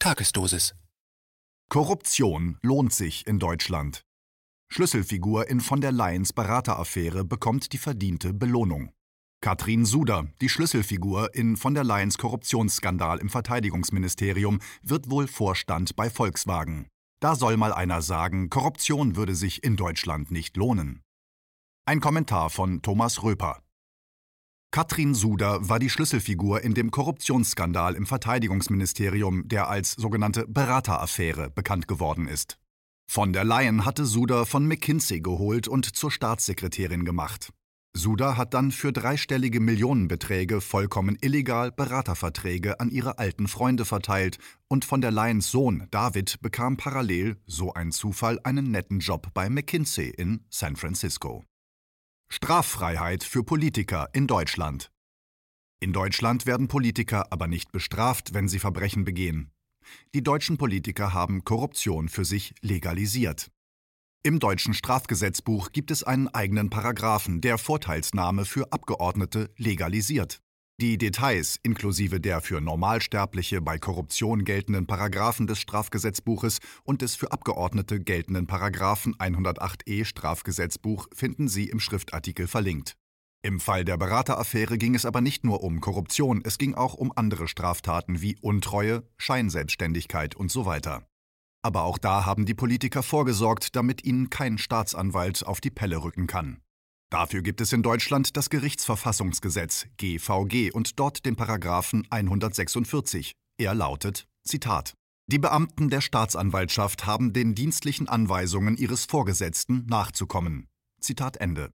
Tagesdosis. Korruption lohnt sich in Deutschland. Schlüsselfigur in von der Leyens Berateraffäre bekommt die verdiente Belohnung. Katrin Suder, die Schlüsselfigur in von der Leyens Korruptionsskandal im Verteidigungsministerium, wird wohl Vorstand bei Volkswagen. Da soll mal einer sagen, Korruption würde sich in Deutschland nicht lohnen. Ein Kommentar von Thomas Röper. Katrin Suder war die Schlüsselfigur in dem Korruptionsskandal im Verteidigungsministerium, der als sogenannte Berateraffäre bekannt geworden ist. Von der Leyen hatte Suder von McKinsey geholt und zur Staatssekretärin gemacht. Suda hat dann für dreistellige Millionenbeträge vollkommen illegal Beraterverträge an ihre alten Freunde verteilt und von der Leyens Sohn David bekam parallel, so ein Zufall, einen netten Job bei McKinsey in San Francisco. Straffreiheit für Politiker in Deutschland. In Deutschland werden Politiker aber nicht bestraft, wenn sie Verbrechen begehen. Die deutschen Politiker haben Korruption für sich legalisiert. Im deutschen Strafgesetzbuch gibt es einen eigenen Paragraphen, der Vorteilsnahme für Abgeordnete legalisiert. Die Details inklusive der für Normalsterbliche bei Korruption geltenden Paragraphen des Strafgesetzbuches und des für Abgeordnete geltenden Paragraphen 108e Strafgesetzbuch finden Sie im Schriftartikel verlinkt. Im Fall der Berateraffäre ging es aber nicht nur um Korruption, es ging auch um andere Straftaten wie Untreue, Scheinselbstständigkeit und so weiter. Aber auch da haben die Politiker vorgesorgt, damit ihnen kein Staatsanwalt auf die Pelle rücken kann. Dafür gibt es in Deutschland das Gerichtsverfassungsgesetz GVG und dort den Paragraphen 146. Er lautet Zitat Die Beamten der Staatsanwaltschaft haben den dienstlichen Anweisungen ihres Vorgesetzten nachzukommen. Zitat Ende.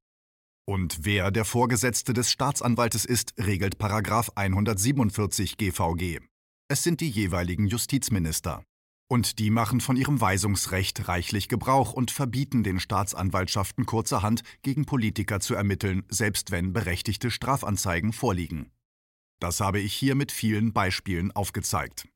Und wer der Vorgesetzte des Staatsanwaltes ist, regelt Paragraph 147 GVG. Es sind die jeweiligen Justizminister. Und die machen von ihrem Weisungsrecht reichlich Gebrauch und verbieten den Staatsanwaltschaften kurzerhand, gegen Politiker zu ermitteln, selbst wenn berechtigte Strafanzeigen vorliegen. Das habe ich hier mit vielen Beispielen aufgezeigt.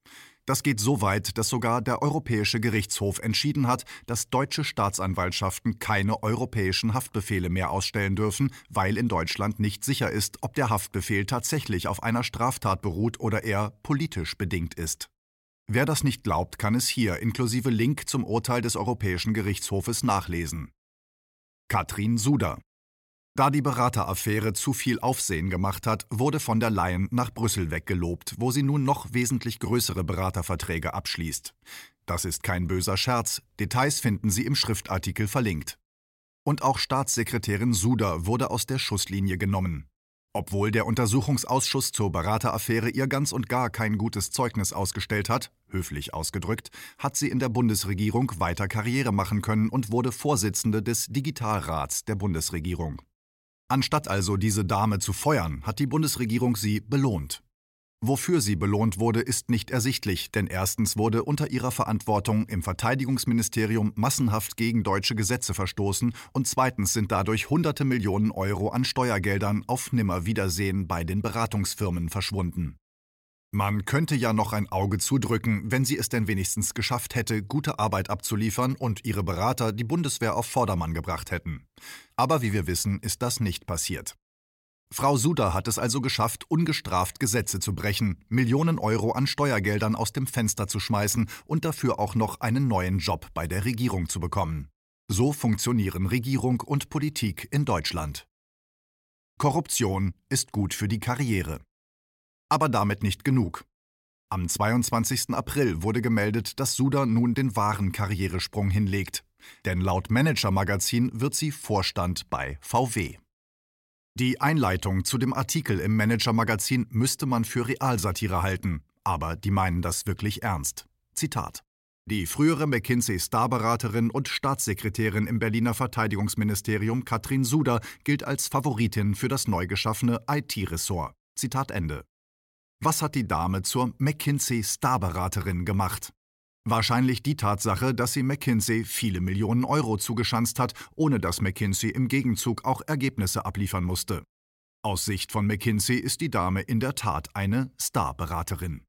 Das geht so weit, dass sogar der Europäische Gerichtshof entschieden hat, dass deutsche Staatsanwaltschaften keine europäischen Haftbefehle mehr ausstellen dürfen, weil in Deutschland nicht sicher ist, ob der Haftbefehl tatsächlich auf einer Straftat beruht oder er politisch bedingt ist. Wer das nicht glaubt, kann es hier inklusive Link zum Urteil des Europäischen Gerichtshofes nachlesen. Katrin Suder da die Berateraffäre zu viel Aufsehen gemacht hat, wurde von der Leyen nach Brüssel weggelobt, wo sie nun noch wesentlich größere Beraterverträge abschließt. Das ist kein böser Scherz, Details finden Sie im Schriftartikel verlinkt. Und auch Staatssekretärin Suder wurde aus der Schusslinie genommen. Obwohl der Untersuchungsausschuss zur Berateraffäre ihr ganz und gar kein gutes Zeugnis ausgestellt hat, höflich ausgedrückt, hat sie in der Bundesregierung weiter Karriere machen können und wurde Vorsitzende des Digitalrats der Bundesregierung. Anstatt also diese Dame zu feuern, hat die Bundesregierung sie belohnt. Wofür sie belohnt wurde, ist nicht ersichtlich, denn erstens wurde unter ihrer Verantwortung im Verteidigungsministerium massenhaft gegen deutsche Gesetze verstoßen und zweitens sind dadurch hunderte Millionen Euro an Steuergeldern auf Nimmerwiedersehen bei den Beratungsfirmen verschwunden. Man könnte ja noch ein Auge zudrücken, wenn sie es denn wenigstens geschafft hätte, gute Arbeit abzuliefern und ihre Berater die Bundeswehr auf Vordermann gebracht hätten. Aber wie wir wissen, ist das nicht passiert. Frau Suda hat es also geschafft, ungestraft Gesetze zu brechen, Millionen Euro an Steuergeldern aus dem Fenster zu schmeißen und dafür auch noch einen neuen Job bei der Regierung zu bekommen. So funktionieren Regierung und Politik in Deutschland. Korruption ist gut für die Karriere. Aber damit nicht genug. Am 22. April wurde gemeldet, dass Suda nun den wahren Karrieresprung hinlegt. Denn laut Manager Magazin wird sie Vorstand bei VW. Die Einleitung zu dem Artikel im Manager-Magazin müsste man für Realsatire halten, aber die meinen das wirklich ernst. Zitat. Die frühere McKinsey-Starberaterin und Staatssekretärin im Berliner Verteidigungsministerium Katrin Suder gilt als Favoritin für das neu geschaffene IT-Ressort. Zitat Ende. Was hat die Dame zur McKinsey-Starberaterin gemacht? Wahrscheinlich die Tatsache, dass sie McKinsey viele Millionen Euro zugeschanzt hat, ohne dass McKinsey im Gegenzug auch Ergebnisse abliefern musste. Aus Sicht von McKinsey ist die Dame in der Tat eine Starberaterin.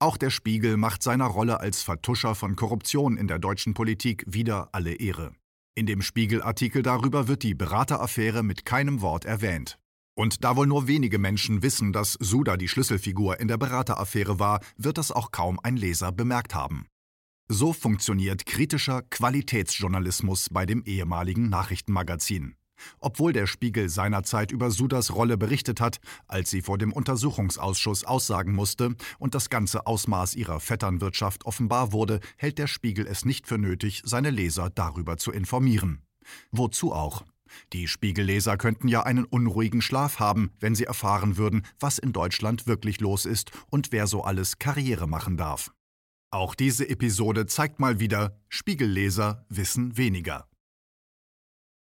Auch der Spiegel macht seiner Rolle als Vertuscher von Korruption in der deutschen Politik wieder alle Ehre. In dem Spiegel-Artikel darüber wird die Berateraffäre mit keinem Wort erwähnt. Und da wohl nur wenige Menschen wissen, dass Suda die Schlüsselfigur in der Berateraffäre war, wird das auch kaum ein Leser bemerkt haben. So funktioniert kritischer Qualitätsjournalismus bei dem ehemaligen Nachrichtenmagazin. Obwohl der Spiegel seinerzeit über Sudas Rolle berichtet hat, als sie vor dem Untersuchungsausschuss aussagen musste und das ganze Ausmaß ihrer Vetternwirtschaft offenbar wurde, hält der Spiegel es nicht für nötig, seine Leser darüber zu informieren. Wozu auch? Die Spiegelleser könnten ja einen unruhigen Schlaf haben, wenn sie erfahren würden, was in Deutschland wirklich los ist und wer so alles Karriere machen darf. Auch diese Episode zeigt mal wieder, Spiegelleser wissen weniger.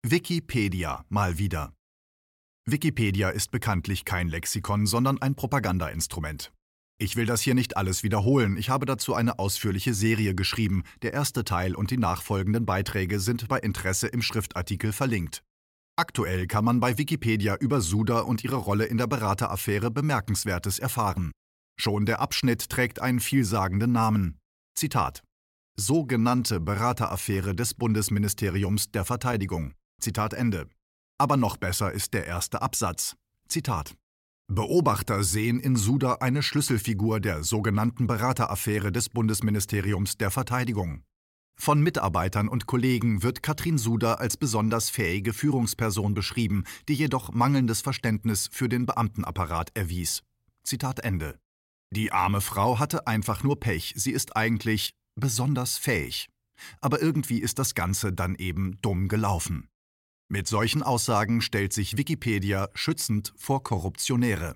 Wikipedia mal wieder. Wikipedia ist bekanntlich kein Lexikon, sondern ein Propagandainstrument. Ich will das hier nicht alles wiederholen, ich habe dazu eine ausführliche Serie geschrieben, der erste Teil und die nachfolgenden Beiträge sind bei Interesse im Schriftartikel verlinkt. Aktuell kann man bei Wikipedia über Suda und ihre Rolle in der Berateraffäre Bemerkenswertes erfahren. Schon der Abschnitt trägt einen vielsagenden Namen. Zitat. Sogenannte Berateraffäre des Bundesministeriums der Verteidigung. Zitat Ende. Aber noch besser ist der erste Absatz. Zitat. Beobachter sehen in Suda eine Schlüsselfigur der sogenannten Berateraffäre des Bundesministeriums der Verteidigung. Von Mitarbeitern und Kollegen wird Katrin Suda als besonders fähige Führungsperson beschrieben, die jedoch mangelndes Verständnis für den Beamtenapparat erwies. Zitat Ende. Die arme Frau hatte einfach nur Pech, sie ist eigentlich besonders fähig. Aber irgendwie ist das Ganze dann eben dumm gelaufen. Mit solchen Aussagen stellt sich Wikipedia schützend vor Korruptionäre.